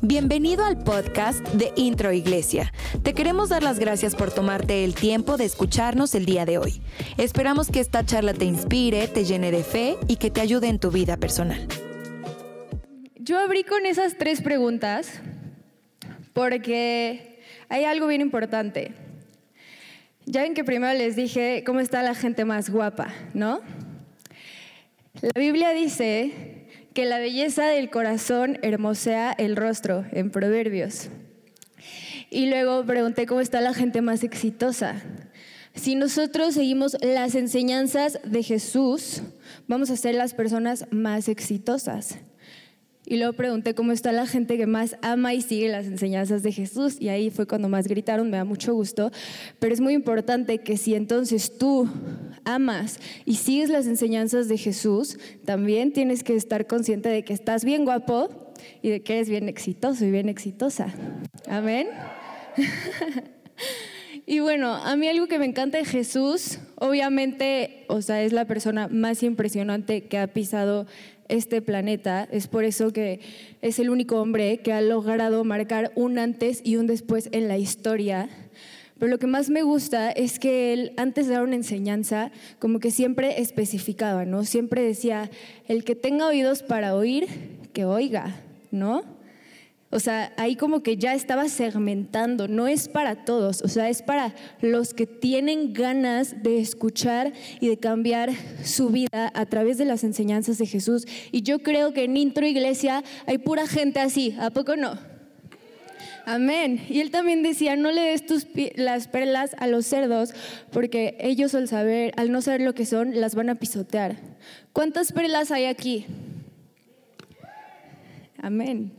Bienvenido al podcast de Intro Iglesia. Te queremos dar las gracias por tomarte el tiempo de escucharnos el día de hoy. Esperamos que esta charla te inspire, te llene de fe y que te ayude en tu vida personal. Yo abrí con esas tres preguntas porque hay algo bien importante. Ya ven que primero les dije cómo está la gente más guapa, ¿no? La Biblia dice que la belleza del corazón hermosea el rostro en Proverbios. Y luego pregunté cómo está la gente más exitosa. Si nosotros seguimos las enseñanzas de Jesús, vamos a ser las personas más exitosas. Y luego pregunté cómo está la gente que más ama y sigue las enseñanzas de Jesús. Y ahí fue cuando más gritaron, me da mucho gusto. Pero es muy importante que si entonces tú amas y sigues las enseñanzas de Jesús, también tienes que estar consciente de que estás bien guapo y de que eres bien exitoso y bien exitosa. Amén. Y bueno, a mí algo que me encanta de Jesús, obviamente, o sea, es la persona más impresionante que ha pisado este planeta. Es por eso que es el único hombre que ha logrado marcar un antes y un después en la historia. Pero lo que más me gusta es que él, antes de dar una enseñanza, como que siempre especificaba, ¿no? Siempre decía, el que tenga oídos para oír, que oiga, ¿no? O sea, ahí como que ya estaba segmentando, no es para todos, o sea, es para los que tienen ganas de escuchar y de cambiar su vida a través de las enseñanzas de Jesús. Y yo creo que en Intro Iglesia hay pura gente así, ¿a poco no? Amén. Y él también decía, no le des tus las perlas a los cerdos, porque ellos al saber, al no saber lo que son, las van a pisotear. ¿Cuántas perlas hay aquí? Amén.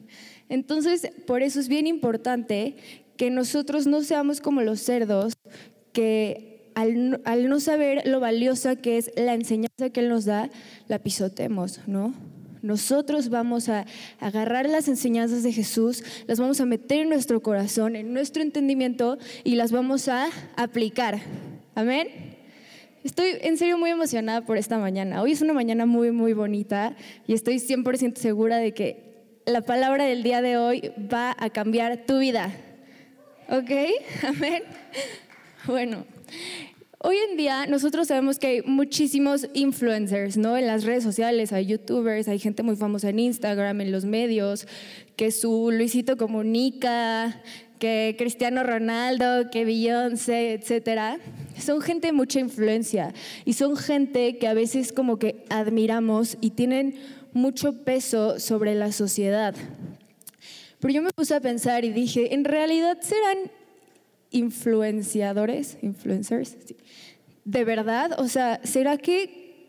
Entonces, por eso es bien importante que nosotros no seamos como los cerdos, que al, no saber lo valiosa que es la enseñanza que Él nos da, la pisotemos, ¿no? Nosotros vamos a agarrar las enseñanzas de Jesús, las vamos a meter en nuestro corazón, en nuestro entendimiento y las vamos a aplicar. Amén. Estoy en serio muy emocionada por esta mañana. Hoy es una mañana muy, muy bonita y estoy 100% segura de que la palabra del día de hoy va a cambiar tu vida. ¿Ok? Amén. Bueno, hoy en día nosotros sabemos que hay muchísimos influencers, ¿no? En las redes sociales hay youtubers, hay gente muy famosa en Instagram, en los medios, que su Luisito Comunica, que Cristiano Ronaldo, que Beyoncé, etcétera, son gente de mucha influencia y son gente que a veces como que admiramos y tienen mucho peso sobre la sociedad. Pero yo me puse a pensar y dije, ¿en realidad serán influenciadores, influencers? ¿De verdad? O sea, ¿será que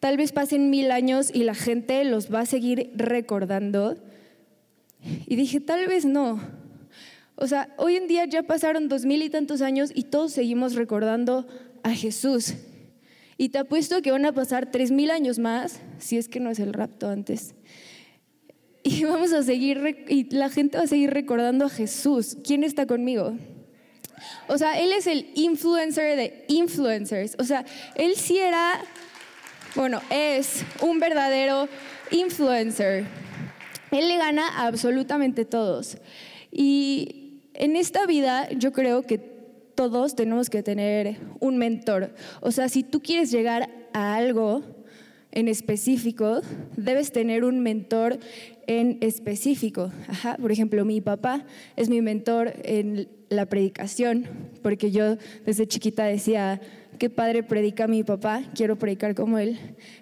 tal vez pasen mil años y la gente los va a seguir recordando? Y dije, tal vez no. O sea, hoy en día ya pasaron dos mil y tantos años y todos seguimos recordando a Jesús. Y te apuesto que van a pasar tres mil años más, si es que no es el rapto antes. Y vamos a seguir, y la gente va a seguir recordando a Jesús. ¿Quién está conmigo? O sea, él es el influencer de influencers. O sea, él sí era, bueno, es un verdadero influencer. Él le gana a absolutamente todos. Y en esta vida yo creo que todos tenemos que tener un mentor. O sea, si tú quieres llegar a algo en específico, debes tener un mentor en específico. Por ejemplo, mi papá es mi mentor en la predicación, porque yo desde chiquita decía, qué padre predica mi papá, quiero predicar como él.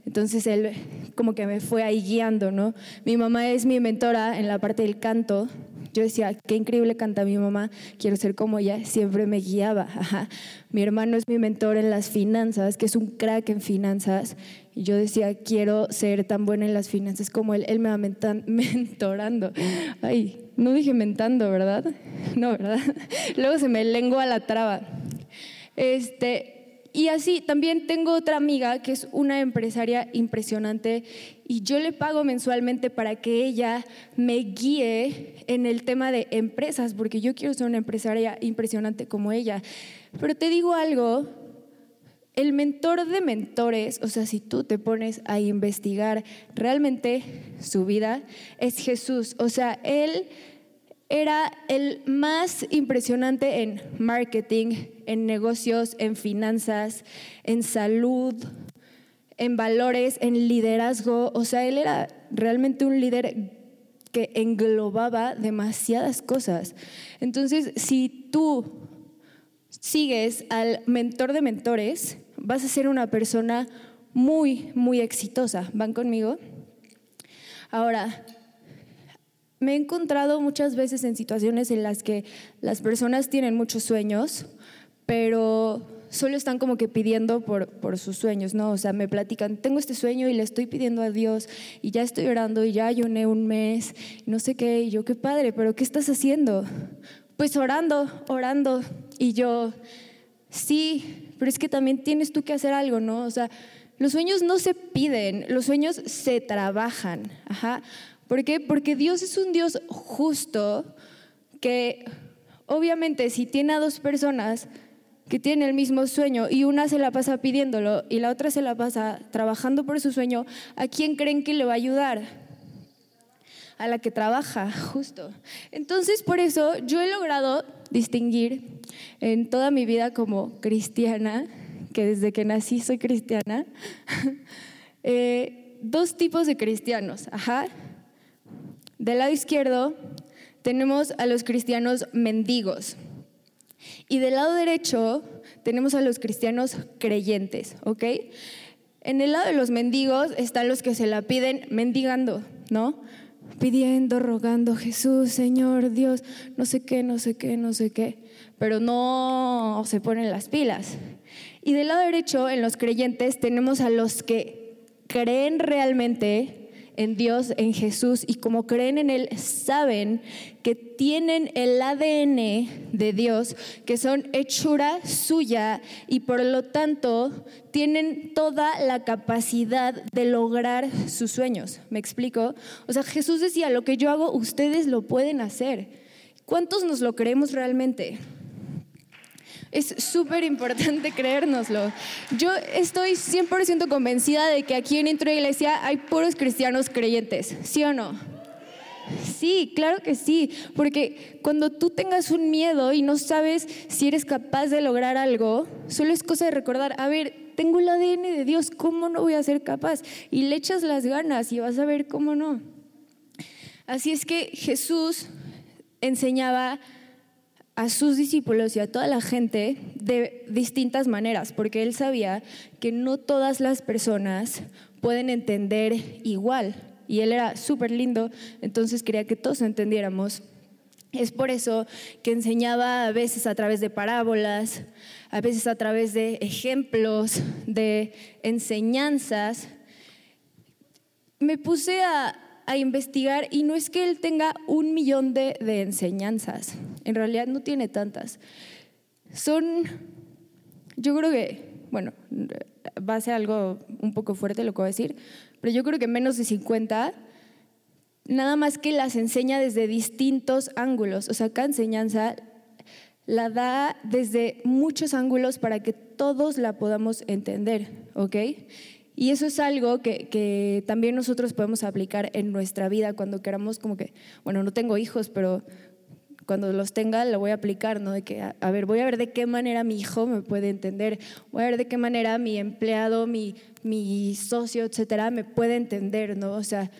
Entonces él como que me fue ahí guiando, ¿no? Mi mamá es mi mentora en la parte del canto, yo decía, qué increíble canta mi mamá, quiero ser como ella, siempre me guiaba. Mi hermano es mi mentor en las finanzas, que es un crack en finanzas, y yo decía, quiero ser tan buena en las finanzas como él, él me va mentorando. Ay, no dije mentando, ¿verdad? No, ¿verdad? Luego se me lengua la traba. Este, y así también tengo otra amiga que es una empresaria impresionante y yo le pago mensualmente para que ella me guíe en el tema de empresas, porque yo quiero ser una empresaria impresionante como ella. Pero te digo algo, el mentor de mentores, o sea, si tú te pones a investigar realmente su vida, es Jesús. O sea, él era el más impresionante en marketing, en negocios, en finanzas, en salud, en valores, en liderazgo. O sea, él era realmente un líder que englobaba demasiadas cosas. Entonces, si tú sigues al mentor de mentores, vas a ser una persona muy, muy exitosa. ¿Van conmigo? Ahora, me he encontrado muchas veces en situaciones en las que las personas tienen muchos sueños, pero solo están como que pidiendo por, por, sus sueños, ¿no? O sea, me platican, tengo este sueño y le estoy pidiendo a Dios y ya estoy orando y ya ayuné un mes, no sé qué, y yo, qué padre, pero ¿qué estás haciendo? Pues orando, orando. Y yo, sí, pero es que también tienes tú que hacer algo, ¿no? O sea, los sueños no se piden, los sueños se trabajan. Ajá. ¿Por qué? Porque Dios es un Dios justo que obviamente si tiene a dos personas que tienen el mismo sueño y una se la pasa pidiéndolo y la otra se la pasa trabajando por su sueño, ¿a quién creen que le va a ayudar? A la que trabaja, justo. Entonces, por eso yo he logrado distinguir en toda mi vida como cristiana, que desde que nací soy cristiana, eh, dos tipos de cristianos. Ajá. Del lado izquierdo tenemos a los cristianos mendigos y del lado derecho tenemos a los cristianos creyentes, ¿ok? En el lado de los mendigos están los que se la piden mendigando, ¿no? Pidiendo, rogando, Jesús, Señor, Dios, no sé qué, no sé qué, no sé qué, pero no se ponen las pilas. Y del lado derecho, en los creyentes, tenemos a los que creen realmente en Dios, en Jesús, y como creen en Él, saben que tienen el ADN de Dios, que son hechura suya y por lo tanto tienen toda la capacidad de lograr sus sueños. ¿Me explico? O sea, Jesús decía, lo que yo hago, ustedes lo pueden hacer. ¿Cuántos nos lo creemos realmente? Es súper importante creérnoslo. Yo estoy 100% convencida de que aquí en Intro Iglesia hay puros cristianos creyentes, ¿sí o no? Sí, claro que sí, porque cuando tú tengas un miedo y no sabes si eres capaz de lograr algo, solo es cosa de recordar, a ver, tengo el ADN de Dios, ¿cómo no voy a ser capaz? Y le echas las ganas y vas a ver cómo no. Así es que Jesús enseñaba a sus discípulos y a toda la gente de distintas maneras, porque él sabía que no todas las personas pueden entender igual. Y él era súper lindo, entonces quería que todos entendiéramos. Es por eso que enseñaba a veces a través de parábolas, a veces a través de ejemplos, de enseñanzas. Me puse a, a investigar y no es que él tenga un millón de, de enseñanzas, en realidad no tiene tantas. Son, yo creo que, bueno, va a ser algo un poco fuerte lo que voy a decir, pero yo creo que menos de 50, nada más que las enseña desde distintos ángulos. O sea, cada enseñanza la da desde muchos ángulos para que todos la podamos entender, ¿ok? Y eso es algo que, también nosotros podemos aplicar en nuestra vida cuando queramos como que, bueno, no tengo hijos, pero cuando los tenga lo voy a aplicar, ¿no? De que, a, ver, voy a ver de qué manera mi hijo me puede entender, voy a ver de qué manera mi empleado, mi, mi socio, etcétera, me puede entender, ¿no? O sea,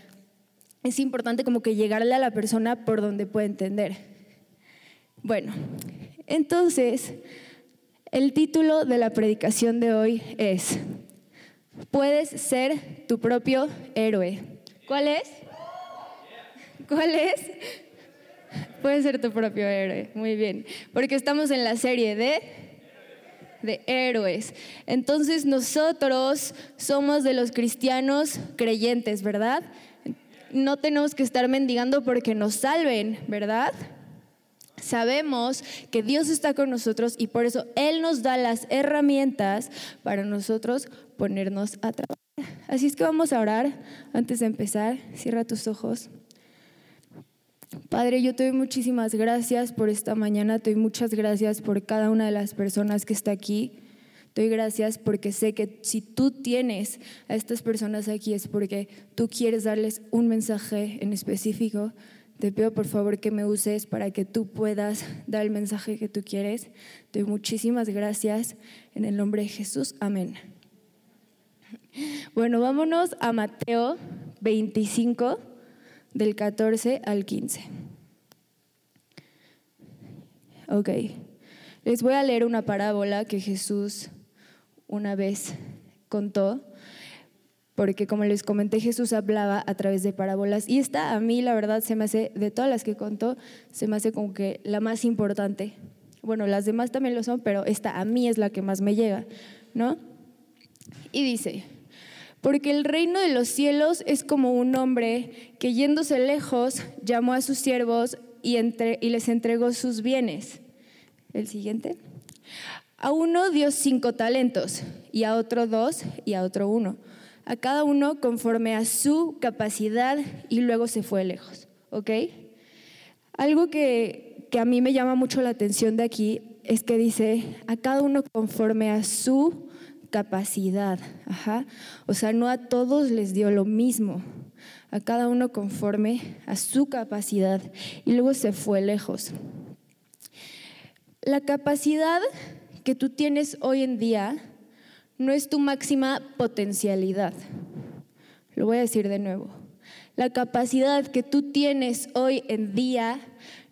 es importante como que llegarle a la persona por donde puede entender. Bueno, entonces, el título de la predicación de hoy es Puedes ser tu propio héroe. ¿Cuál es? ¿Cuál es? Puedes ser tu propio héroe. Muy bien. Porque estamos en la serie de de héroes. Entonces nosotros somos de los cristianos creyentes, ¿verdad? No tenemos que estar mendigando porque nos salven, ¿verdad? Sabemos que Dios está con nosotros y por eso Él nos da las herramientas para nosotros ponernos a trabajar. Así es que vamos a orar antes de empezar. Cierra tus ojos. Padre, yo te doy muchísimas gracias por esta mañana, te doy muchas gracias por cada una de las personas que está aquí. Doy gracias porque sé que si tú tienes a estas personas aquí es porque tú quieres darles un mensaje en específico. Te pido por favor que me uses para que tú puedas dar el mensaje que tú quieres. Te doy muchísimas gracias en el nombre de Jesús. Amén. Bueno, vámonos a Mateo 25, del 14 al 15. Ok, les voy a leer una parábola que Jesús una vez contó, porque como les comenté, Jesús hablaba a través de parábolas y esta a mí la verdad se me hace, de todas las que contó, se me hace como que la más importante. Bueno, las demás también lo son, pero esta a mí es la que más me llega, ¿no? Y dice, porque el reino de los cielos es como un hombre que yéndose lejos llamó a sus siervos y, y les entregó sus bienes. El siguiente. A uno dio cinco talentos, y a otro dos, y a otro uno. A cada uno conforme a su capacidad, y luego se fue lejos. ¿Ok? Algo que, que a mí me llama mucho la atención de aquí es que dice, a cada uno conforme a su capacidad. O sea, no a todos les dio lo mismo, a cada uno conforme a su capacidad. Y luego se fue lejos. La capacidad que tú tienes hoy en día no es tu máxima potencialidad. Lo voy a decir de nuevo. La capacidad que tú tienes hoy en día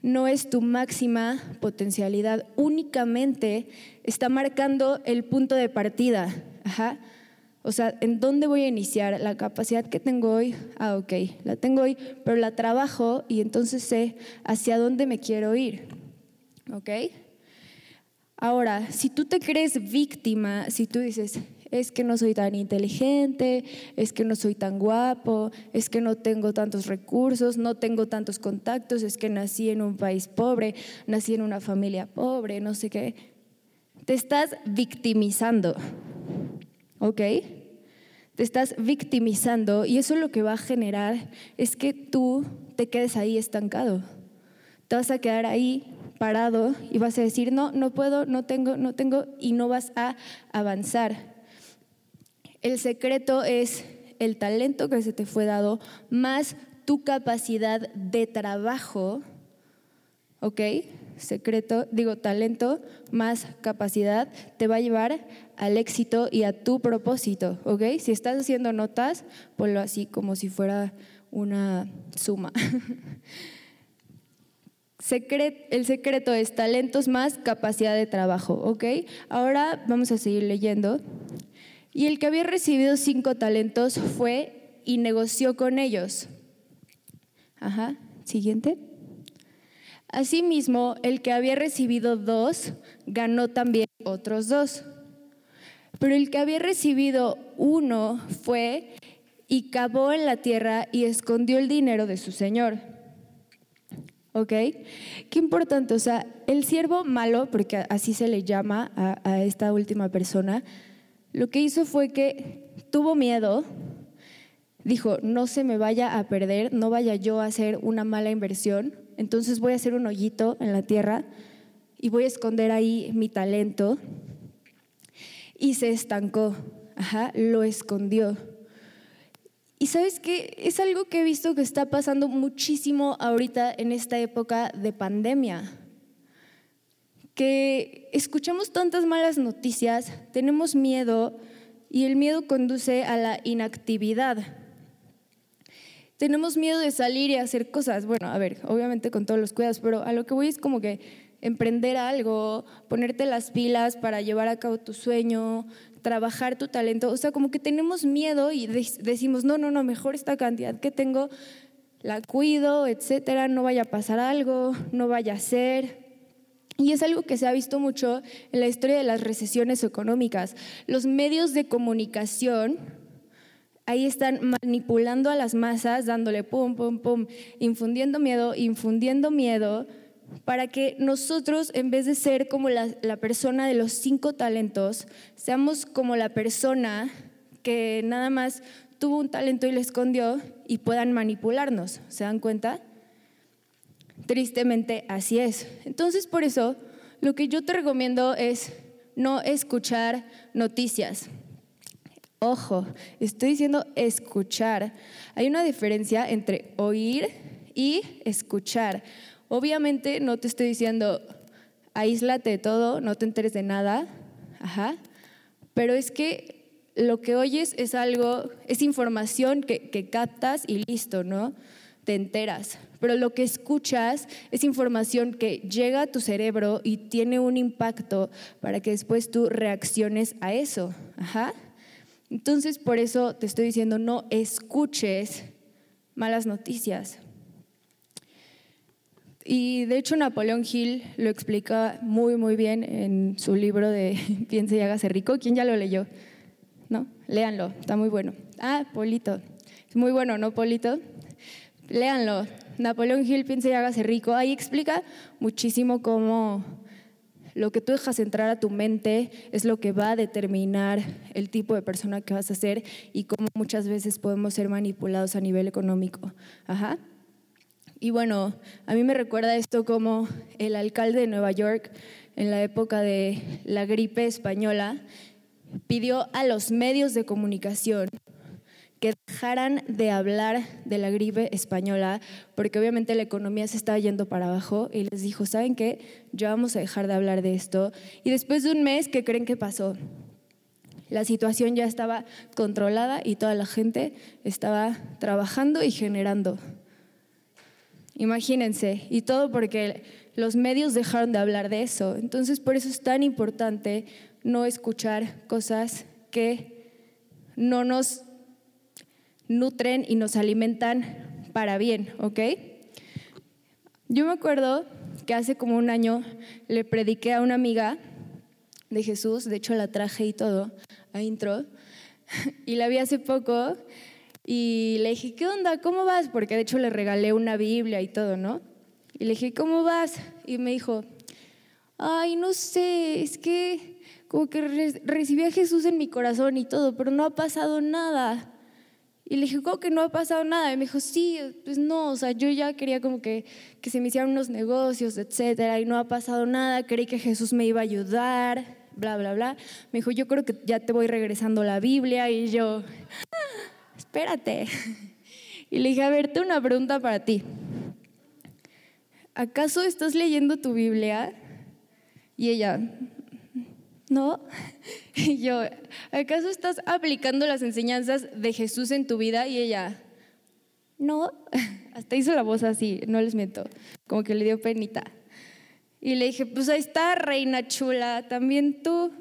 no es tu máxima potencialidad, únicamente está marcando el punto de partida. O sea, ¿en dónde voy a iniciar? La capacidad que tengo hoy, ah, ok, la tengo hoy, pero la trabajo y entonces sé hacia dónde me quiero ir. ¿Ok? Ahora, si tú te crees víctima, si tú dices, es que no soy tan inteligente, es que no soy tan guapo, es que no tengo tantos recursos, no tengo tantos contactos, es que nací en un país pobre, nací en una familia pobre, no sé qué, te estás victimizando, ¿ok? Te estás victimizando y eso lo que va a generar es que tú te quedes ahí estancado. Te vas a quedar ahí parado y vas a decir, no, no puedo, no tengo, no tengo, y no vas a avanzar. El secreto es el talento que se te fue dado más tu capacidad de trabajo, ¿ok? Secreto, digo, talento más capacidad te va a llevar al éxito y a tu propósito, ¿ok? Si estás haciendo notas, ponlo así como si fuera una suma. el secreto es talentos más capacidad de trabajo, ¿ok? Ahora vamos a seguir leyendo. Y el que había recibido cinco talentos fue y negoció con ellos. Ajá, siguiente. Asimismo, el que había recibido dos ganó también otros dos. Pero el que había recibido uno fue y cavó en la tierra y escondió el dinero de su señor. ¿Ok? Qué importante, o sea, el siervo malo, porque así se le llama a, esta última persona, lo que hizo fue que tuvo miedo, dijo, no se me vaya a perder, no vaya yo a hacer una mala inversión, entonces voy a hacer un hoyito en la tierra y voy a esconder ahí mi talento. Y se estancó, ajá, lo escondió. Y sabes que es algo que he visto que está pasando muchísimo ahorita en esta época de pandemia. Que escuchamos tantas malas noticias, tenemos miedo y el miedo conduce a la inactividad. Tenemos miedo de salir y hacer cosas. Bueno, a ver, obviamente con todos los cuidados, pero a lo que voy es como que emprender algo, ponerte las pilas para llevar a cabo tu sueño, trabajar tu talento. O sea, como que tenemos miedo y decimos, no, no, no, mejor esta cantidad que tengo, la cuido, etcétera, no vaya a pasar algo, no vaya a ser. Y es algo que se ha visto mucho en la historia de las recesiones económicas. Los medios de comunicación ahí están manipulando a las masas, dándole pum, pum, pum, infundiendo miedo, infundiendo miedo para que nosotros, en vez de ser como la, persona de los cinco talentos, seamos como la persona que nada más tuvo un talento y lo escondió y puedan manipularnos. ¿Se dan cuenta? Tristemente así es. Entonces, por eso, lo que yo te recomiendo es no escuchar noticias. Ojo, estoy diciendo escuchar. Hay una diferencia entre oír y escuchar. Obviamente no te estoy diciendo aíslate de todo, no te enteres de nada, ajá, pero es que lo que oyes es algo, es información que, captas y listo, ¿no? Te enteras. Pero lo que escuchas es información que llega a tu cerebro y tiene un impacto para que después tú reacciones a eso. Ajá. Entonces, por eso te estoy diciendo, no escuches malas noticias. Y de hecho Napoleón Hill lo explica muy, muy bien en su libro de Piense y hágase rico. ¿Quién ya lo leyó? ¿No? Léanlo, está muy bueno. Ah, Polito. Es muy bueno, ¿no, Polito? Léanlo. Napoleón Hill, Piense y hágase rico. Ahí explica muchísimo cómo lo que tú dejas entrar a tu mente es lo que va a determinar el tipo de persona que vas a ser y cómo muchas veces podemos ser manipulados a nivel económico. Ajá. Y bueno, a mí me recuerda esto como el alcalde de Nueva York en la época de la gripe española pidió a los medios de comunicación que dejaran de hablar de la gripe española, porque obviamente la economía se estaba yendo para abajo, y les dijo, ¿saben qué? Ya vamos a dejar de hablar de esto. Y después de un mes, ¿qué creen que pasó? La situación ya estaba controlada y toda la gente estaba trabajando y generando. Imagínense, y todo porque los medios dejaron de hablar de eso. Entonces, por eso es tan importante no escuchar cosas que no nos nutren y nos alimentan para bien, ¿ok? Yo me acuerdo que hace como un año le prediqué a una amiga de Jesús, de hecho la traje y todo a intro, y la vi hace poco y le dije, ¿qué onda? ¿Cómo vas? Porque de hecho le regalé una Biblia y todo, ¿no? Y le dije, ¿cómo vas? Y me dijo, ay, no sé, es que como que recibí a Jesús en mi corazón y todo, pero no ha pasado nada. Y le dije, ¿cómo que no ha pasado nada? Y me dijo, sí, pues no, o sea, yo ya quería como que, que se me hicieran unos negocios, etcétera, y no ha pasado nada, creí que Jesús me iba a ayudar, bla, bla, bla. Me dijo, yo creo que ya te voy regresando la Biblia, y yo, espérate. Y le dije, a ver, tengo una pregunta para ti. ¿Acaso estás leyendo tu Biblia? Y ella, no. Y yo, ¿acaso estás aplicando las enseñanzas de Jesús en tu vida? Y ella, no. Hasta hizo la voz así, no les miento, como que le dio penita. Y le dije, pues ahí está, reina chula, también tú,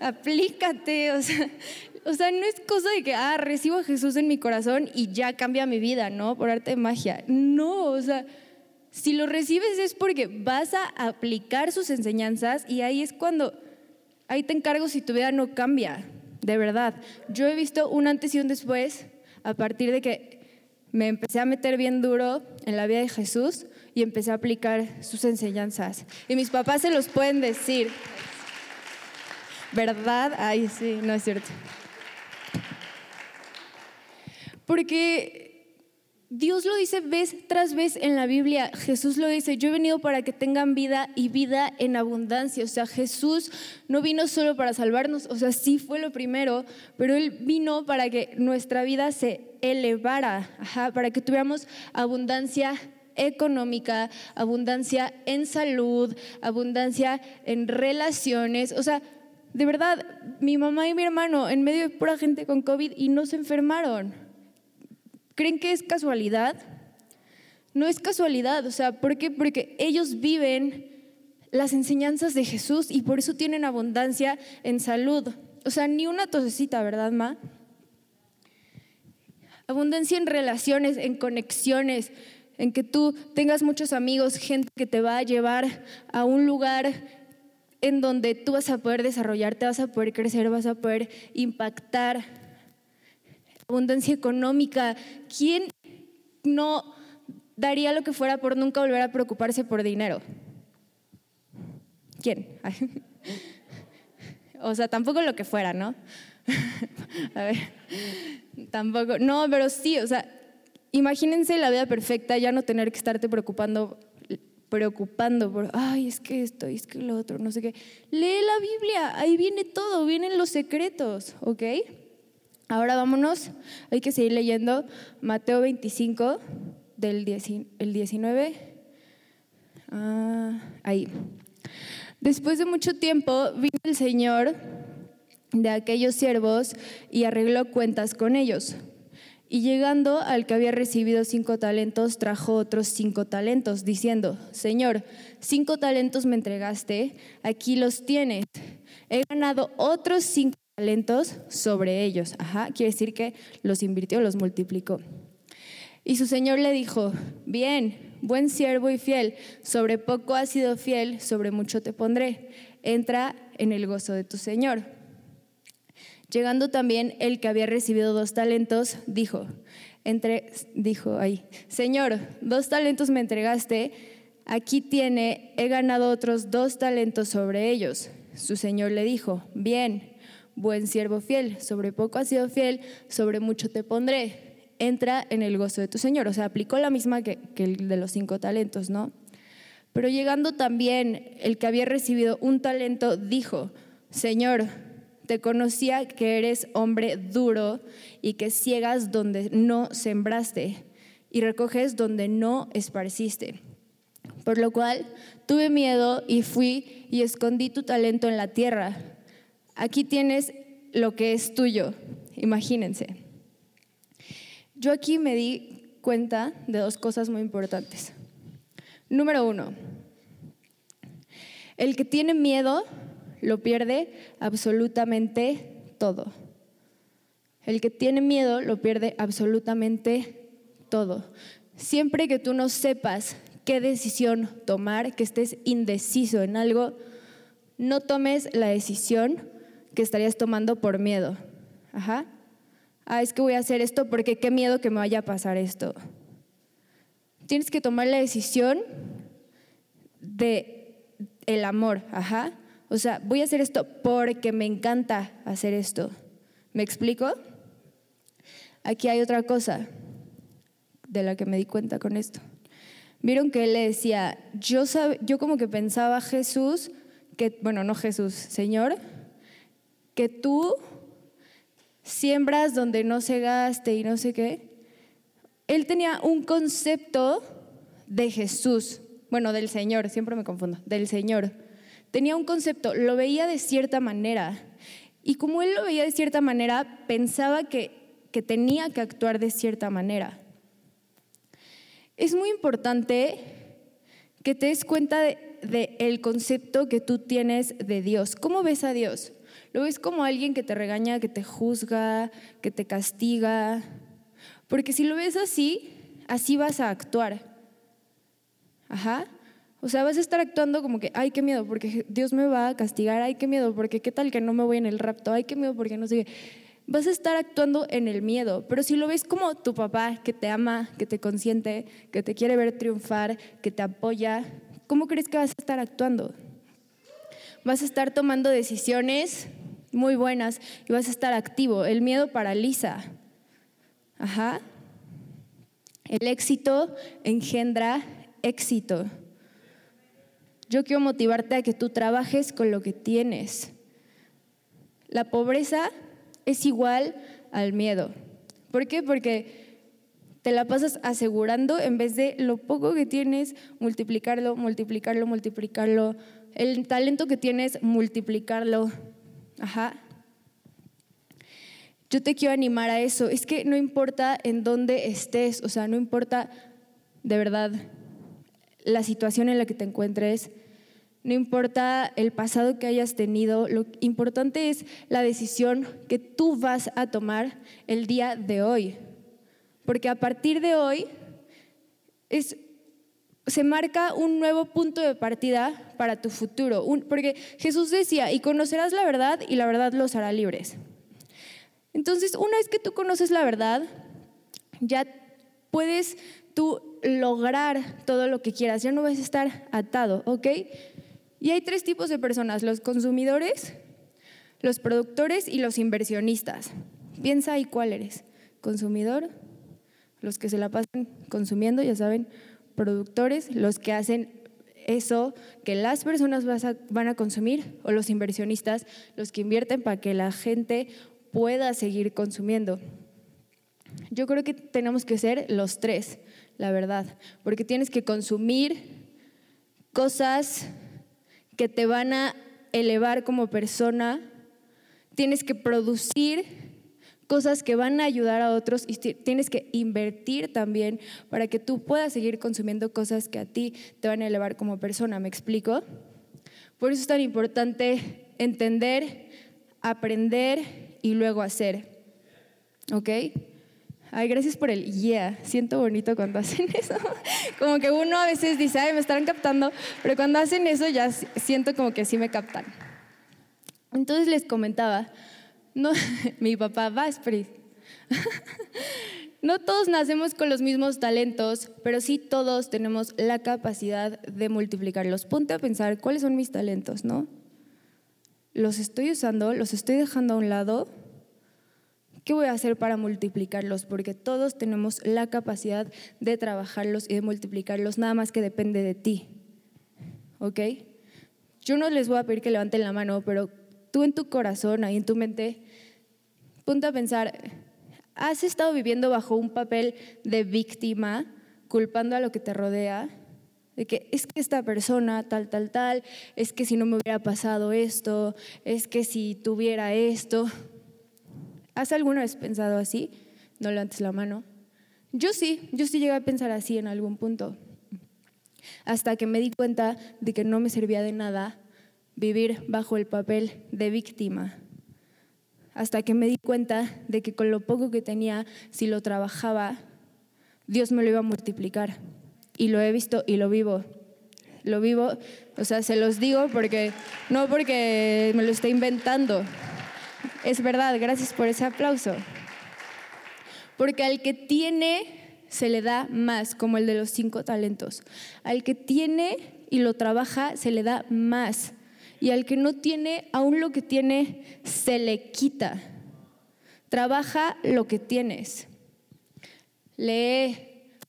aplícate. O sea, o sea, no es cosa de que, ah, recibo a Jesús en mi corazón y ya cambia mi vida, ¿no? Por arte de magia. No, o sea, si lo recibes es porque vas a aplicar sus enseñanzas y ahí es cuando, ahí te encargo si tu vida no cambia, de verdad. Yo he visto un antes y un después a partir de que me empecé a meter bien duro en la vida de Jesús y empecé a aplicar sus enseñanzas. Y mis papás se los pueden decir. ¿Verdad? Ay, sí, no es cierto. Porque Dios lo dice vez tras vez en la Biblia. Jesús lo dice, yo he venido para que tengan vida y vida en abundancia. O sea, Jesús no vino solo para salvarnos, o sea, sí fue lo primero, pero Él vino para que nuestra vida se elevara, para que tuviéramos abundancia económica, abundancia en salud, abundancia en relaciones. O sea, de verdad, mi mamá y mi hermano en medio de pura gente con COVID y no se enfermaron. ¿Creen que es casualidad? No es casualidad, o sea, ¿por qué? Porque ellos viven las enseñanzas de Jesús y por eso tienen abundancia en salud. O sea, ni una tosecita, ¿verdad, Ma? Abundancia en relaciones, en conexiones, en que tú tengas muchos amigos, gente que te va a llevar a un lugar en donde tú vas a poder desarrollarte, vas a poder crecer, vas a poder impactar abundancia económica. ¿Quién no daría lo que fuera por nunca volver a preocuparse por dinero? ¿Quién? O sea, tampoco lo que fuera, ¿no? A ver, tampoco. No, pero sí, o sea, imagínense la vida perfecta, ya no tener que estarte preocupando preocupando por, ay, es que esto, es que lo otro, no sé qué. Lee la Biblia, ahí viene todo, vienen los secretos, ¿ok? Ahora vámonos, hay que seguir leyendo Mateo 25, del el 19. Ah, ahí. Después de mucho tiempo vino el Señor de aquellos siervos y arregló cuentas con ellos. Y llegando al que había recibido cinco talentos, trajo otros cinco talentos, diciendo, Señor, cinco talentos me entregaste, aquí los tienes. He ganado otros cinco talentos sobre ellos. Ajá, quiere decir que los invirtió, los multiplicó. Y su Señor le dijo, bien, buen siervo y fiel, sobre poco has sido fiel, sobre mucho te pondré. Entra en el gozo de tu Señor. Llegando también el que había recibido dos talentos, dijo, entre, dijo ahí, Señor, dos talentos me entregaste, aquí tiene, he ganado otros dos talentos sobre ellos. Su Señor le dijo, bien, buen siervo fiel, sobre poco has sido fiel, sobre mucho te pondré. Entra en el gozo de tu Señor. O sea, aplicó la misma que, que el de los cinco talentos, ¿no? Pero llegando también el que había recibido un talento, dijo, Señor, te conocía que eres hombre duro y que ciegas donde no sembraste y recoges donde no esparciste. Por lo cual tuve miedo y fui y escondí tu talento en la tierra. Aquí tienes lo que es tuyo. Imagínense. Yo aquí me di cuenta de dos cosas muy importantes. Número uno, el que tiene miedo lo pierde absolutamente todo. El que tiene miedo lo pierde absolutamente todo. Siempre que tú no sepas qué decisión tomar, que estés indeciso en algo, no tomes la decisión que estarías tomando por miedo. Ajá. Ah, es que voy a hacer esto porque qué miedo que me vaya a pasar esto. Tienes que tomar la decisión de el amor, ajá. O sea, voy a hacer esto porque me encanta hacer esto. ¿Me explico? Aquí hay otra cosa de la que me di cuenta con esto. Vieron que él le decía, yo, yo como que pensaba Jesús, que, bueno, no Jesús, Señor, que tú siembras donde no se gaste y no sé qué. Él tenía un concepto de Jesús, bueno, del Señor, siempre me confundo, del Señor tenía un concepto, lo veía de cierta manera. Y como él lo veía de cierta manera, pensaba que, que tenía que actuar de cierta manera. Es muy importante que te des cuenta del de, el concepto que tú tienes de Dios. ¿Cómo ves a Dios? ¿Lo ves como alguien que te regaña, que te juzga, que te castiga? Porque si lo ves así, así vas a actuar. Ajá. O sea, vas a estar actuando como que, ay, qué miedo, porque Dios me va a castigar, ay, qué miedo, porque qué tal que no me voy en el rapto, ay, qué miedo, porque no sé qué. Vas a estar actuando en el miedo, pero si lo ves como tu papá que te ama, que te consiente, que te quiere ver triunfar, que te apoya, ¿cómo crees que vas a estar actuando? Vas a estar tomando decisiones muy buenas y vas a estar activo. El miedo paraliza. Ajá. El éxito engendra éxito. Yo quiero motivarte a que tú trabajes con lo que tienes. La pobreza es igual al miedo. ¿Por qué? Porque te la pasas asegurando en vez de lo poco que tienes, multiplicarlo, multiplicarlo, multiplicarlo. El talento que tienes, multiplicarlo. Ajá. Yo te quiero animar a eso. Es que no importa en dónde estés, o sea, no importa de verdad la situación en la que te encuentres, no importa el pasado que hayas tenido, lo importante es la decisión que tú vas a tomar el día de hoy. Porque a partir de hoy es, se marca un nuevo punto de partida para tu futuro. porque Jesús decía, y conocerás la verdad y la verdad los hará libres. Entonces, una vez que tú conoces la verdad, ya puedes tú lograr todo lo que quieras, ya no vas a estar atado, ¿ok? Y hay tres tipos de personas, los consumidores, los productores y los inversionistas. Piensa ahí cuál eres. Consumidor, los que se la pasan consumiendo, ya saben, productores, los que hacen eso que las personas van a consumir o los inversionistas, los que invierten para que la gente pueda seguir consumiendo. Yo creo que tenemos que ser los tres, la verdad, porque tienes que consumir cosas que te van a elevar como persona, tienes que producir cosas que van a ayudar a otros y tienes que invertir también para que tú puedas seguir consumiendo cosas que a ti te van a elevar como persona, ¿me explico? Por eso es tan importante entender, aprender y luego hacer. ¿Ok? Ay, gracias por el yeah. Siento bonito cuando hacen eso. Como que uno a veces dice, ay, me estarán captando, pero cuando hacen eso ya siento como que sí me captan. Entonces les comentaba, no, mi papá va No todos nacemos con los mismos talentos, pero sí todos tenemos la capacidad de multiplicarlos. Ponte a pensar, ¿cuáles son mis talentos, no? ¿Los estoy usando? ¿Los estoy dejando a un lado? ¿Qué voy a hacer para multiplicarlos? Porque todos tenemos la capacidad de trabajarlos y de multiplicarlos, nada más que depende de ti. ¿Ok? Yo no les voy a pedir que levanten la mano, pero tú en tu corazón, ahí en tu mente, ponte a pensar, ¿has estado viviendo bajo un papel de víctima, culpando a lo que te rodea? De que es que esta persona, tal, tal, tal, es que si no me hubiera pasado esto, es que si tuviera esto. ¿Has alguna vez pensado así? No levantes la mano. Yo sí, yo sí llegué a pensar así en algún punto. Hasta que me di cuenta de que no me servía de nada vivir bajo el papel de víctima. Hasta que me di cuenta de que con lo poco que tenía, si lo trabajaba, Dios me lo iba a multiplicar. Y lo he visto y lo vivo. Lo vivo, o sea, se los digo porque no porque me lo esté inventando, es verdad, gracias por ese aplauso. Porque al que tiene se le da más, como el de los cinco talentos. Al que tiene y lo trabaja se le da más. Y al que no tiene, aún lo que tiene se le quita. Trabaja lo que tienes. Lee,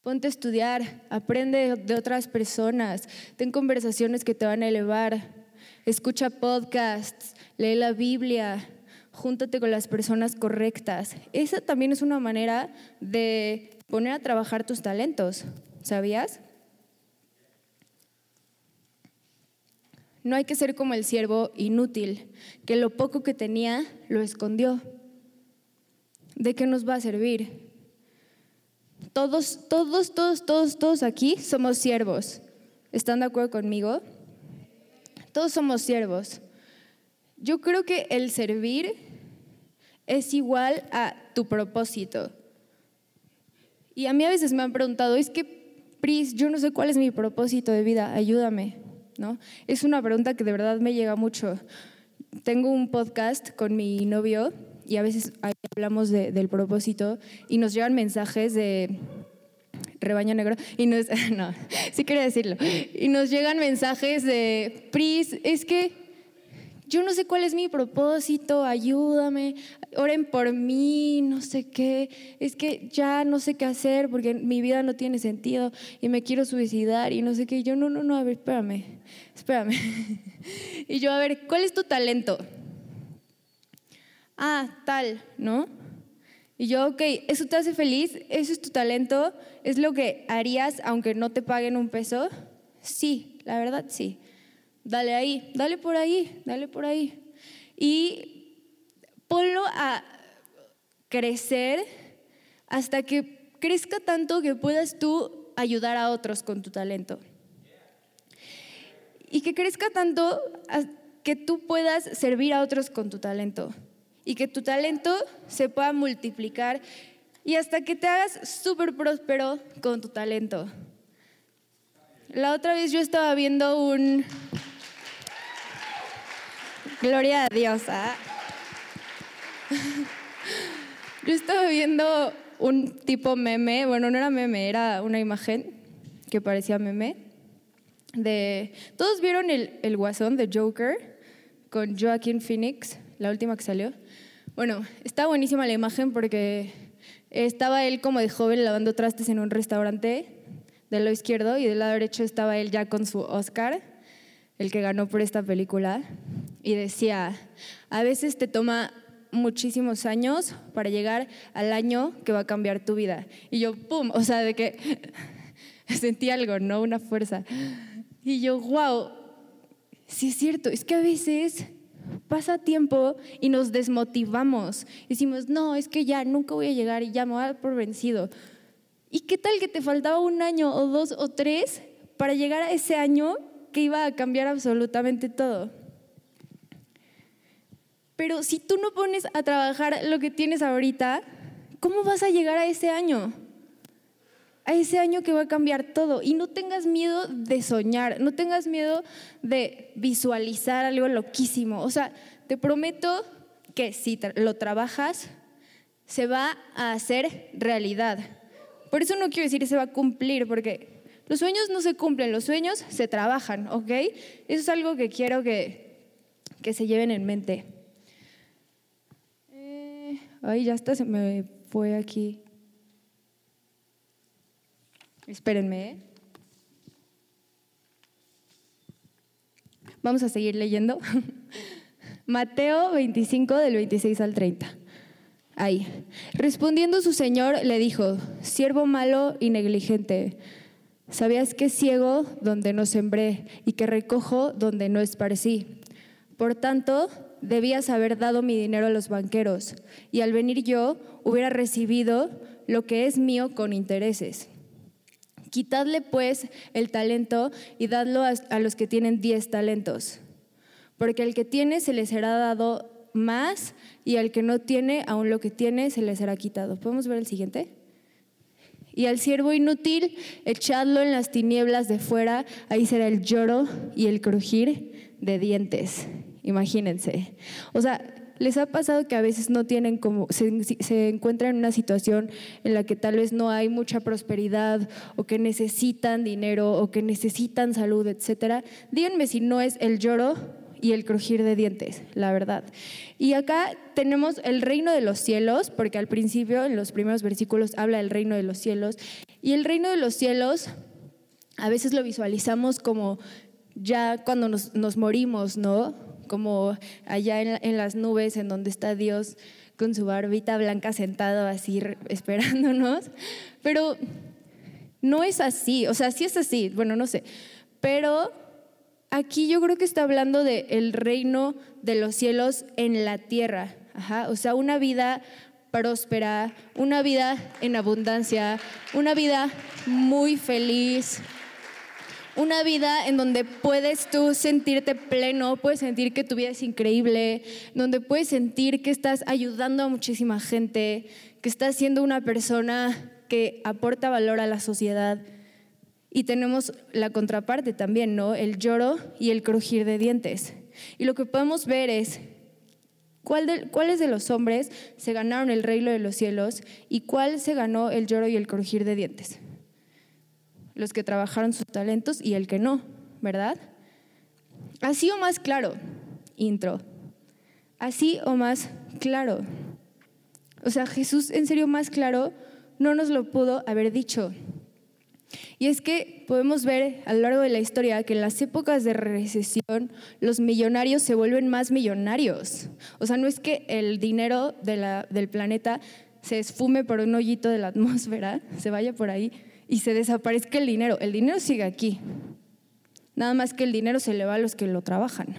ponte a estudiar, aprende de otras personas, ten conversaciones que te van a elevar, escucha podcasts, lee la Biblia, júntate con las personas correctas. Esa también es una manera de poner a trabajar tus talentos, ¿sabías? No hay que ser como el siervo inútil, que lo poco que tenía lo escondió. ¿De qué nos va a servir? Todos, todos, todos, todos, todos aquí somos siervos. ¿Están de acuerdo conmigo? Todos somos siervos. Yo creo que el servir es igual a tu propósito. Y a mí a veces me han preguntado, es que, Pris, yo no sé cuál es mi propósito de vida, ayúdame. ¿No? Es una pregunta que de verdad me llega mucho. Tengo un podcast con mi novio y a veces hablamos del propósito y nos llegan mensajes de rebaño negro y nos, no, sí quería decirlo, y nos llegan mensajes de, Pris, es que yo no sé cuál es mi propósito, ayúdame, oren por mí, no sé qué, es que ya no sé qué hacer porque mi vida no tiene sentido y me quiero suicidar y no sé qué. yo, no, no, no, a ver, espérame, espérame. y yo, a ver, ¿cuál es tu talento? Ah, tal, ¿no? Y yo, ok, ¿eso te hace feliz? ¿Eso es tu talento? ¿Es lo que harías aunque no te paguen un peso? Sí, la verdad sí dale ahí, dale por ahí, dale por ahí. Y ponlo a crecer hasta que crezca tanto que puedas tú ayudar a otros con tu talento. Y que crezca tanto que tú puedas servir a otros con tu talento. Y que tu talento se pueda multiplicar y hasta que te hagas súper próspero con tu talento. La otra vez yo estaba viendo un, Gloria a Dios. ¿ah? Yo estaba viendo un tipo meme, bueno, no era meme, era una imagen que parecía meme. De, ¿Todos vieron el, el guasón de Joker con Joaquin Phoenix, la última que salió? Bueno, está buenísima la imagen porque estaba él como de joven lavando trastes en un restaurante del lado izquierdo y del lado derecho estaba él ya con su Oscar, el que ganó por esta película, y decía, a veces te toma muchísimos años para llegar al año que va a cambiar tu vida. Y yo, ¡pum! O sea, de que sentí algo, ¿no? Una fuerza. Y yo, wow, sí es cierto, es que a veces pasa tiempo y nos desmotivamos. Decimos, no, es que ya nunca voy a llegar y ya me voy a dar por vencido. ¿Y qué tal que te faltaba un año o dos o tres para llegar a ese año que iba a cambiar absolutamente todo? Pero si tú no pones a trabajar lo que tienes ahorita, ¿cómo vas a llegar a ese año? A ese año que va a cambiar todo. Y no tengas miedo de soñar, no tengas miedo de visualizar algo loquísimo. O sea, te prometo que si lo trabajas, se va a hacer realidad. Por eso no quiero decir se va a cumplir, porque los sueños no se cumplen, los sueños se trabajan, ¿ok? Eso es algo que quiero que, que se lleven en mente. Ay, ya está, se me fue aquí. Espérenme. ¿eh? Vamos a seguir leyendo. Mateo 25 del 26 al 30. Ahí. Respondiendo su señor le dijo, siervo malo y negligente, ¿sabías que ciego donde no sembré y que recojo donde no esparcí? Por tanto, debías haber dado mi dinero a los banqueros, y al venir yo hubiera recibido lo que es mío con intereses. Quitadle pues el talento y dadlo a, los que tienen diez talentos, porque al que tiene se le será dado más y al que no tiene, aún lo que tiene se le será quitado. ¿Podemos ver el siguiente? Y al siervo inútil, echadlo en las tinieblas de fuera, ahí será el lloro y el crujir de dientes imagínense. O sea, ¿les ha pasado que a veces no tienen como, se, encuentran en una situación en la que tal vez no hay mucha prosperidad o que necesitan dinero o que necesitan salud, etcétera? Díganme si no es el lloro y el crujir de dientes, la verdad. Y acá tenemos el reino de los cielos, porque al principio, en los primeros versículos, habla del reino de los cielos. Y el reino de los cielos a veces lo visualizamos como ya cuando nos, nos morimos, ¿no? Como allá en, las nubes en donde está Dios con su barbita blanca sentado así esperándonos. Pero no es así, o sea, sí es así, bueno, no sé, pero aquí yo creo que está hablando del el reino de los cielos en la tierra, o sea, una vida próspera, una vida en abundancia, una vida muy feliz, una vida en donde puedes tú sentirte pleno, puedes sentir que tu vida es increíble, donde puedes sentir que estás ayudando a muchísima gente, que estás siendo una persona que aporta valor a la sociedad. Y tenemos la contraparte también, ¿no? El lloro y el crujir de dientes. Y lo que podemos ver es ¿Cuál ¿Cuáles de los hombres se ganaron el reino de los cielos y cuál se ganó el lloro y el crujir de dientes? Los que trabajaron sus talentos y el que no, ¿verdad? Así o más claro, intro. Así o más claro. O sea, Jesús en serio más claro no nos lo pudo haber dicho. Y es que podemos ver a lo largo de la historia que en las épocas de recesión los millonarios se vuelven más millonarios. O sea, no es que el dinero del planeta se esfume por un hoyito de la atmósfera, se vaya por ahí, y se desaparezca el dinero. El dinero sigue aquí. Nada más que el dinero se le va a los que lo trabajan.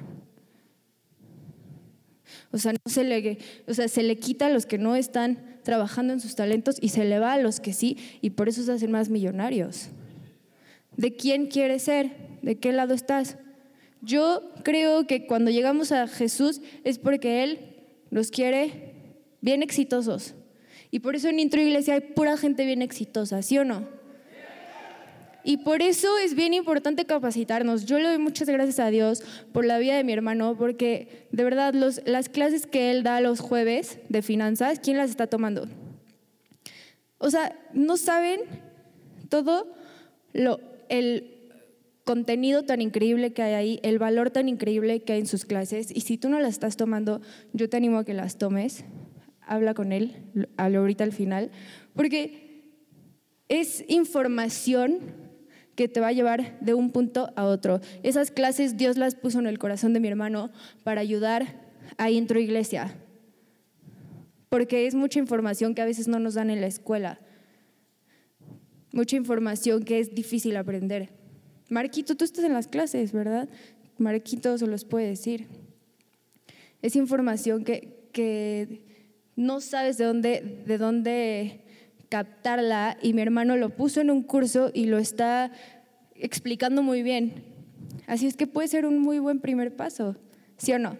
O sea, no se le, o sea, se le quita a los que no están trabajando en sus talentos y se le va a los que sí, y por eso se hacen más millonarios. ¿De quién quieres ser? ¿De qué lado estás? Yo creo que cuando llegamos a Jesús es porque Él nos quiere bien exitosos. Y por eso en Intro Iglesia hay pura gente bien exitosa, ¿sí o no? Y por eso es bien importante capacitarnos. Yo le doy muchas gracias a Dios por la vida de mi hermano, porque de verdad las clases que él da los jueves de finanzas, ¿quién las está tomando? O sea, no saben todo lo, el contenido tan increíble que hay ahí, el valor tan increíble que hay en sus clases. Y si tú no las estás tomando, yo te animo a que las tomes. Habla con él, hablo ahorita al final, porque es información que te va a llevar de un punto a otro. Esas clases Dios las puso en el corazón de mi hermano para ayudar a Intro Iglesia, porque es mucha información que a veces no nos dan en la escuela, mucha información que es difícil aprender. Marquito, tú estás en las clases, ¿verdad? Marquito se los puede decir. Es información que, que no sabes de dónde, de dónde captarla y mi hermano lo puso en un curso y lo está explicando muy bien. Así es que puede ser un muy buen primer paso, ¿sí o no?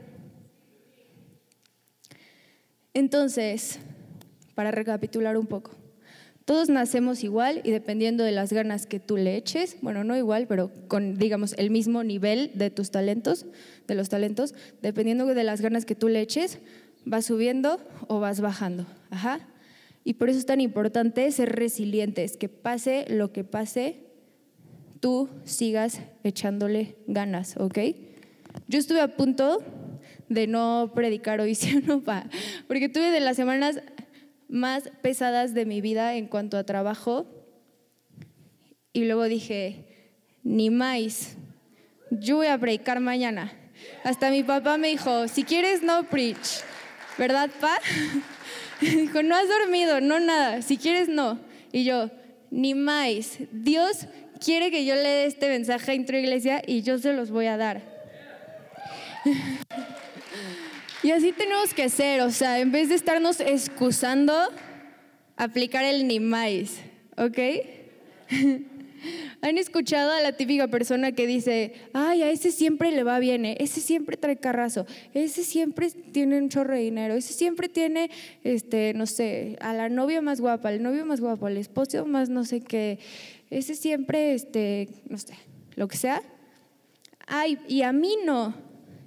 Entonces, para recapitular un poco, todos nacemos igual y dependiendo de las ganas que tú le eches, bueno, no igual, pero con, digamos, el mismo nivel de tus talentos, de los talentos, dependiendo de las ganas que tú le eches, vas subiendo o vas bajando. Ajá. Y por eso es tan importante ser resilientes, que pase lo que pase, tú sigas echándole ganas, ¿ok? Yo estuve a punto de no predicar hoy, ¿sí no? Pa? Porque tuve de las semanas más pesadas de mi vida en cuanto a trabajo. Y luego dije, ni más, yo voy a predicar mañana. Hasta mi papá me dijo, si quieres no preach, ¿verdad, pa? Dijo, no has dormido, no nada, si quieres no. Y yo, ni más, Dios quiere que yo le dé este mensaje a Intro Iglesia y yo se los voy a dar. Y así tenemos que ser, o sea, en vez de estarnos excusando, aplicar el ni más, ¿ok? ¿Han escuchado a la típica persona que dice, ay, a ese siempre le va bien, ¿eh? ese siempre trae carrazo, ese siempre tiene un chorro de dinero, ese siempre tiene, este, no sé, a la novia más guapa, al novio más guapo, al esposo más no sé qué, ese siempre, este, no sé, lo que sea. Ay, y a mí no,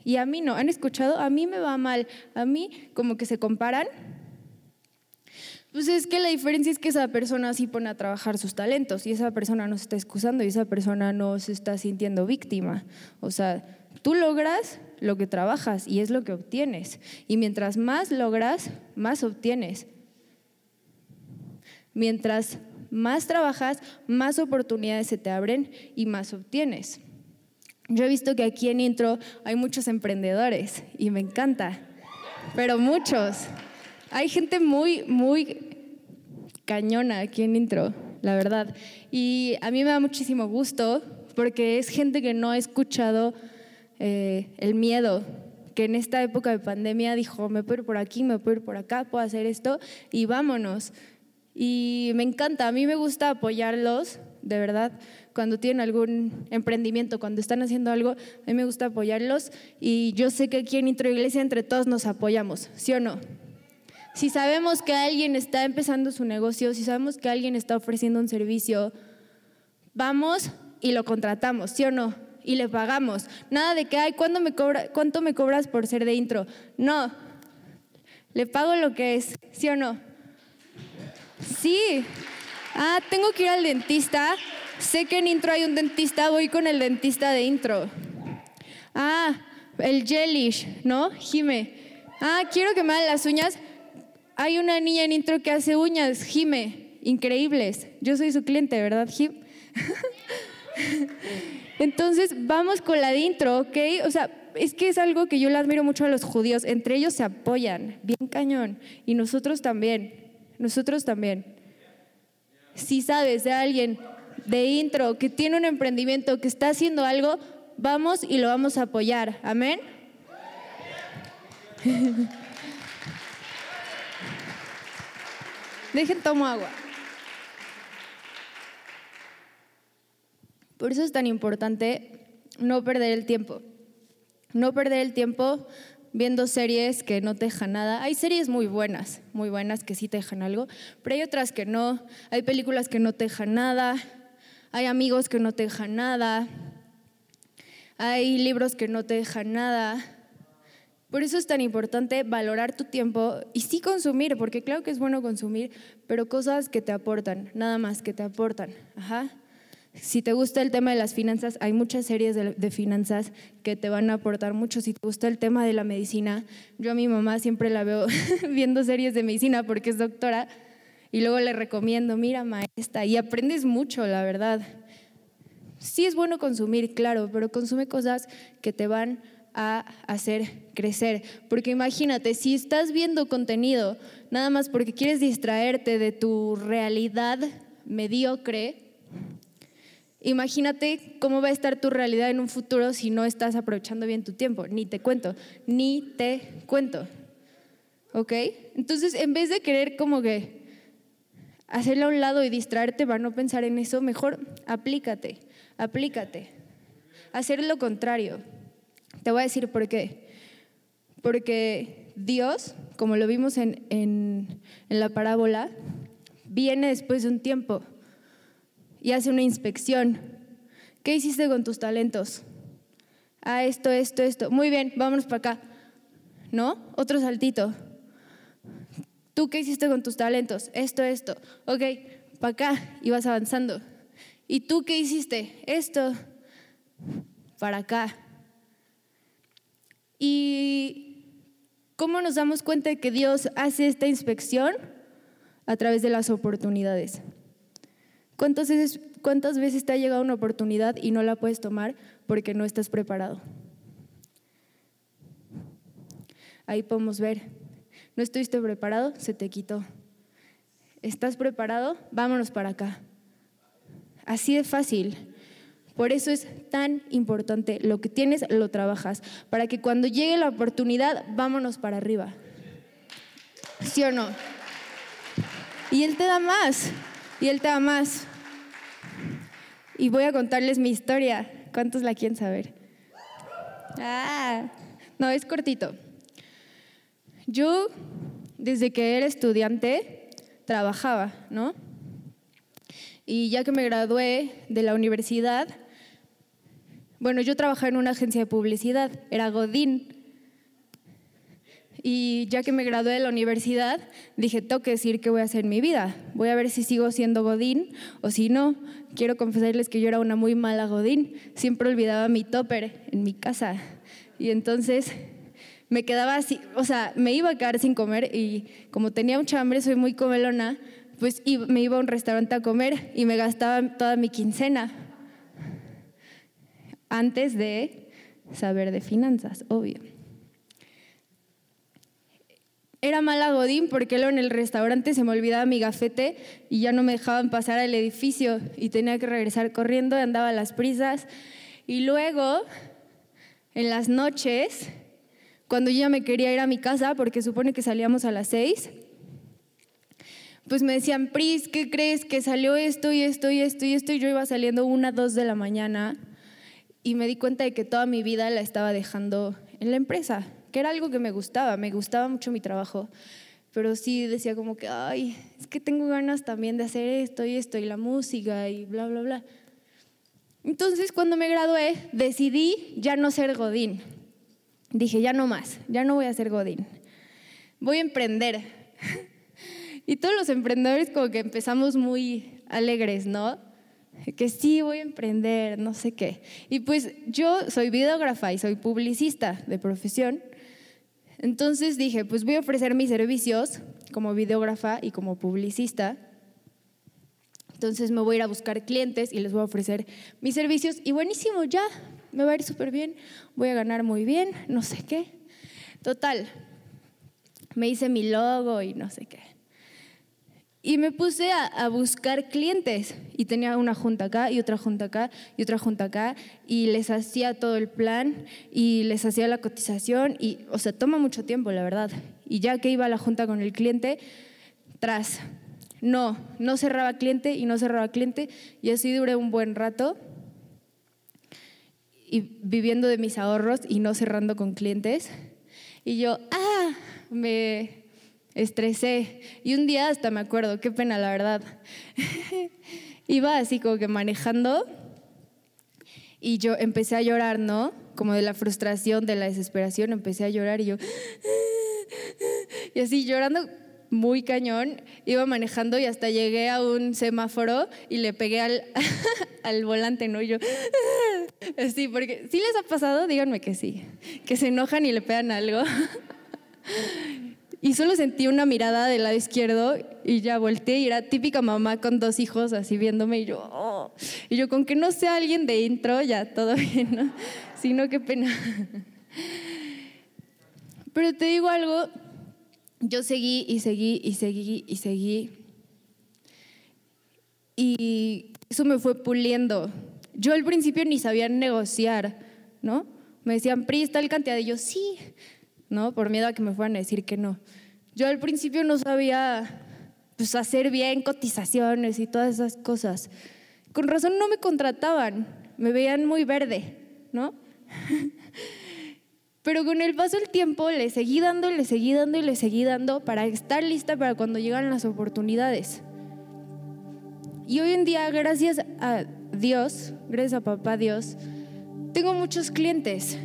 y a mí no. ¿Han escuchado? A mí me va mal, a mí como que se comparan pues es que la diferencia es que esa persona sí pone a trabajar sus talentos y esa persona no se está excusando y esa persona no se está sintiendo víctima. O sea, tú logras lo que trabajas y es lo que obtienes. Y mientras más logras, más obtienes. Mientras más trabajas, más oportunidades se te abren y más obtienes. Yo he visto que aquí en Intro hay muchos emprendedores y me encanta, pero muchos. Hay gente muy, muy cañona aquí en intro, la verdad. Y a mí me da muchísimo gusto porque es gente que no ha escuchado eh, el miedo, que en esta época de pandemia dijo, me puedo ir por aquí, me puedo ir por acá, puedo hacer esto y vámonos. Y me encanta, a mí me gusta apoyarlos, de verdad, cuando tienen algún emprendimiento, cuando están haciendo algo, a mí me gusta apoyarlos y yo sé que aquí en Intro Iglesia entre todos nos apoyamos, ¿sí o no? Si sabemos que alguien está empezando su negocio, si sabemos que alguien está ofreciendo un servicio, vamos y lo contratamos, ¿sí o no? Y le pagamos. Nada de que, ay, ¿cuánto me, cobra, ¿cuánto me cobras por ser de intro? No, le pago lo que es, ¿sí o no? Sí. Ah, tengo que ir al dentista. Sé que en intro hay un dentista, voy con el dentista de intro. Ah, el Jellish, ¿no? Jime. Ah, quiero que me hagan las uñas. Hay una niña en intro que hace uñas, Jime, increíbles. Yo soy su cliente, ¿verdad, Jim? Entonces, vamos con la de intro, ¿ok? O sea, es que es algo que yo le admiro mucho a los judíos. Entre ellos se apoyan, bien cañón. Y nosotros también, nosotros también. Si sabes de alguien de intro que tiene un emprendimiento, que está haciendo algo, vamos y lo vamos a apoyar. Amén. Dejen tomo agua. Por eso es tan importante no perder el tiempo. No perder el tiempo viendo series que no te dejan nada. Hay series muy buenas, muy buenas que sí te dejan algo, pero hay otras que no. Hay películas que no te dejan nada. Hay amigos que no te dejan nada. Hay libros que no te dejan nada. Por eso es tan importante valorar tu tiempo y sí consumir, porque claro que es bueno consumir, pero cosas que te aportan, nada más que te aportan. Ajá. Si te gusta el tema de las finanzas, hay muchas series de, finanzas que te van a aportar mucho. Si te gusta el tema de la medicina, yo a mi mamá siempre la veo viendo series de medicina porque es doctora y luego le recomiendo, mira maestra, y aprendes mucho, la verdad. Sí es bueno consumir, claro, pero consume cosas que te van a hacer crecer. Porque imagínate, si estás viendo contenido nada más porque quieres distraerte de tu realidad mediocre, imagínate cómo va a estar tu realidad en un futuro si no estás aprovechando bien tu tiempo. Ni te cuento, ni te cuento. ¿Ok? Entonces, en vez de querer como que hacerlo a un lado y distraerte para no pensar en eso, mejor aplícate, aplícate. Hacer lo contrario. Te voy a decir por qué. Porque Dios, como lo vimos en, en, la parábola, viene después de un tiempo y hace una inspección. ¿Qué hiciste con tus talentos? Ah, esto, esto, esto. Muy bien, vámonos para acá. ¿No? Otro saltito. ¿Tú qué hiciste con tus talentos? Esto, esto. Ok, para acá y vas avanzando. ¿Y tú qué hiciste? Esto, para acá. ¿Y cómo nos damos cuenta de que Dios hace esta inspección? A través de las oportunidades. ¿Cuántas veces, ¿Cuántas veces te ha llegado una oportunidad y no la puedes tomar porque no estás preparado? Ahí podemos ver ¿No estuviste preparado? Se te quitó. ¿Estás preparado? Vámonos para acá. Así de fácil. Por eso es tan importante. Lo que tienes, lo trabajas. Para que cuando llegue la oportunidad, vámonos para arriba. ¿Sí o no? Y Él te da más. Y Él te da más. Y voy a contarles mi historia. ¿Cuántos la quieren saber? Ah, no, es cortito. Yo, desde que era estudiante, trabajaba, ¿no? Y ya que me gradué de la universidad, bueno, yo trabajaba en una agencia de publicidad, era Godín. Y ya que me gradué de la universidad, dije, tengo que decir qué voy a hacer en mi vida. Voy a ver si sigo siendo Godín o si no. Quiero confesarles que yo era una muy mala Godín. Siempre olvidaba mi topper en mi casa. Y entonces me quedaba así, o sea, me iba a quedar sin comer y como tenía mucha hambre, soy muy comelona, pues me iba a un restaurante a comer y me gastaba toda mi quincena antes de saber de finanzas, obvio. Era mala Godín porque luego en el restaurante se me olvidaba mi gafete y ya no me dejaban pasar al edificio y tenía que regresar corriendo, andaba a las prisas. Y luego, en las noches, cuando yo ya me quería ir a mi casa, porque supone que salíamos a las seis, pues me decían, Pris, ¿qué crees? Que salió esto y esto y esto y esto, y yo iba saliendo una, dos de la mañana, y me di cuenta de que toda mi vida la estaba dejando en la empresa, que era algo que me gustaba, me gustaba mucho mi trabajo, pero sí decía como que, ay, es que tengo ganas también de hacer esto y esto, y la música y bla, bla, bla. Entonces, cuando me gradué, decidí ya no ser Godín dije, ya no más, ya no voy a ser Godín, voy a emprender. y todos los emprendedores como que empezamos muy alegres, ¿no? Que sí, voy a emprender, no sé qué. Y pues yo soy videógrafa y soy publicista de profesión. Entonces dije, pues voy a ofrecer mis servicios como videógrafa y como publicista. Entonces me voy a ir a buscar clientes y les voy a ofrecer mis servicios y buenísimo, ya, me va a ir súper bien, voy a ganar muy bien, no sé qué. Total, me hice mi logo y no sé qué. Y me puse a, buscar clientes y tenía una junta acá y otra junta acá y otra junta acá y les hacía todo el plan y les hacía la cotización y, o sea, toma mucho tiempo, la verdad. Y ya que iba a la junta con el cliente, tras, no, no cerraba cliente y no cerraba cliente y así duré un buen rato y viviendo de mis ahorros y no cerrando con clientes. Y yo, ah, me estresé. Y un día hasta me acuerdo, qué pena la verdad. Iba así como que manejando y yo empecé a llorar, ¿no? Como de la frustración, de la desesperación, empecé a llorar y yo... Y así llorando muy cañón, iba manejando y hasta llegué a un semáforo y le pegué al, al volante, ¿no? Y yo, sí, porque si les ha pasado, díganme que sí, que se enojan y le pegan algo. y solo sentí una mirada del lado izquierdo y ya volteé y era típica mamá con dos hijos así viéndome y yo, oh". y yo con que no sea alguien de intro, ya todo bien, ¿no? Si no, qué pena. Pero te digo algo, yo seguí y seguí y seguí y seguí. Y eso me fue puliendo. Yo al principio ni sabía negociar, ¿no? Me decían, Pri, tal cantidad. Y yo, sí, ¿no? Por miedo a que me fueran a decir que no. Yo al principio no sabía pues, hacer bien cotizaciones y todas esas cosas. Con razón no me contrataban, me veían muy verde, ¿no? Pero con el paso del tiempo le seguí dando, le seguí dando y le seguí dando para estar lista para cuando llegan las oportunidades. Y hoy en día, gracias a Dios, gracias a papá Dios, tengo muchos clientes.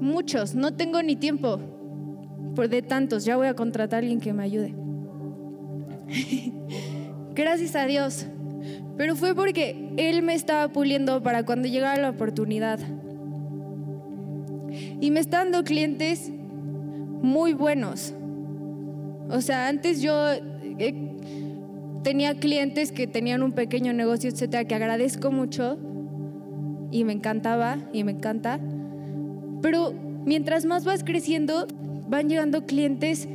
Muchos, no tengo ni tiempo por de tantos, ya voy a contratar a alguien que me ayude. gracias a Dios. Pero fue porque Él me estaba puliendo para cuando llegara la oportunidad. Y me están dando clientes muy buenos. O sea, antes yo eh, tenía clientes que tenían un pequeño negocio, etcétera, que agradezco mucho y me encantaba y me encanta. Pero mientras más vas creciendo, van llegando clientes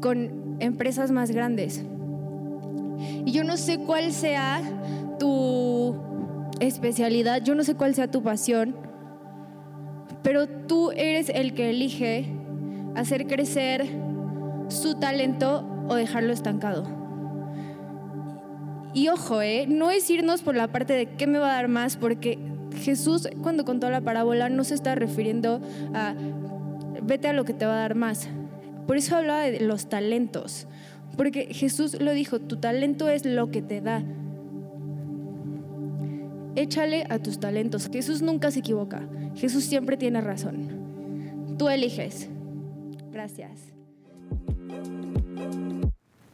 con empresas más grandes. Y yo no sé cuál sea tu especialidad, yo no sé cuál sea tu pasión, pero tú eres el que elige hacer crecer su talento o dejarlo estancado. Y ojo, ¿eh? no es irnos por la parte de qué me va a dar más, porque Jesús cuando contó la parábola no se está refiriendo a vete a lo que te va a dar más. Por eso hablaba de los talentos, porque Jesús lo dijo, tu talento es lo que te da. Échale a tus talentos. Jesús nunca se equivoca. Jesús siempre tiene razón. Tú eliges. Gracias.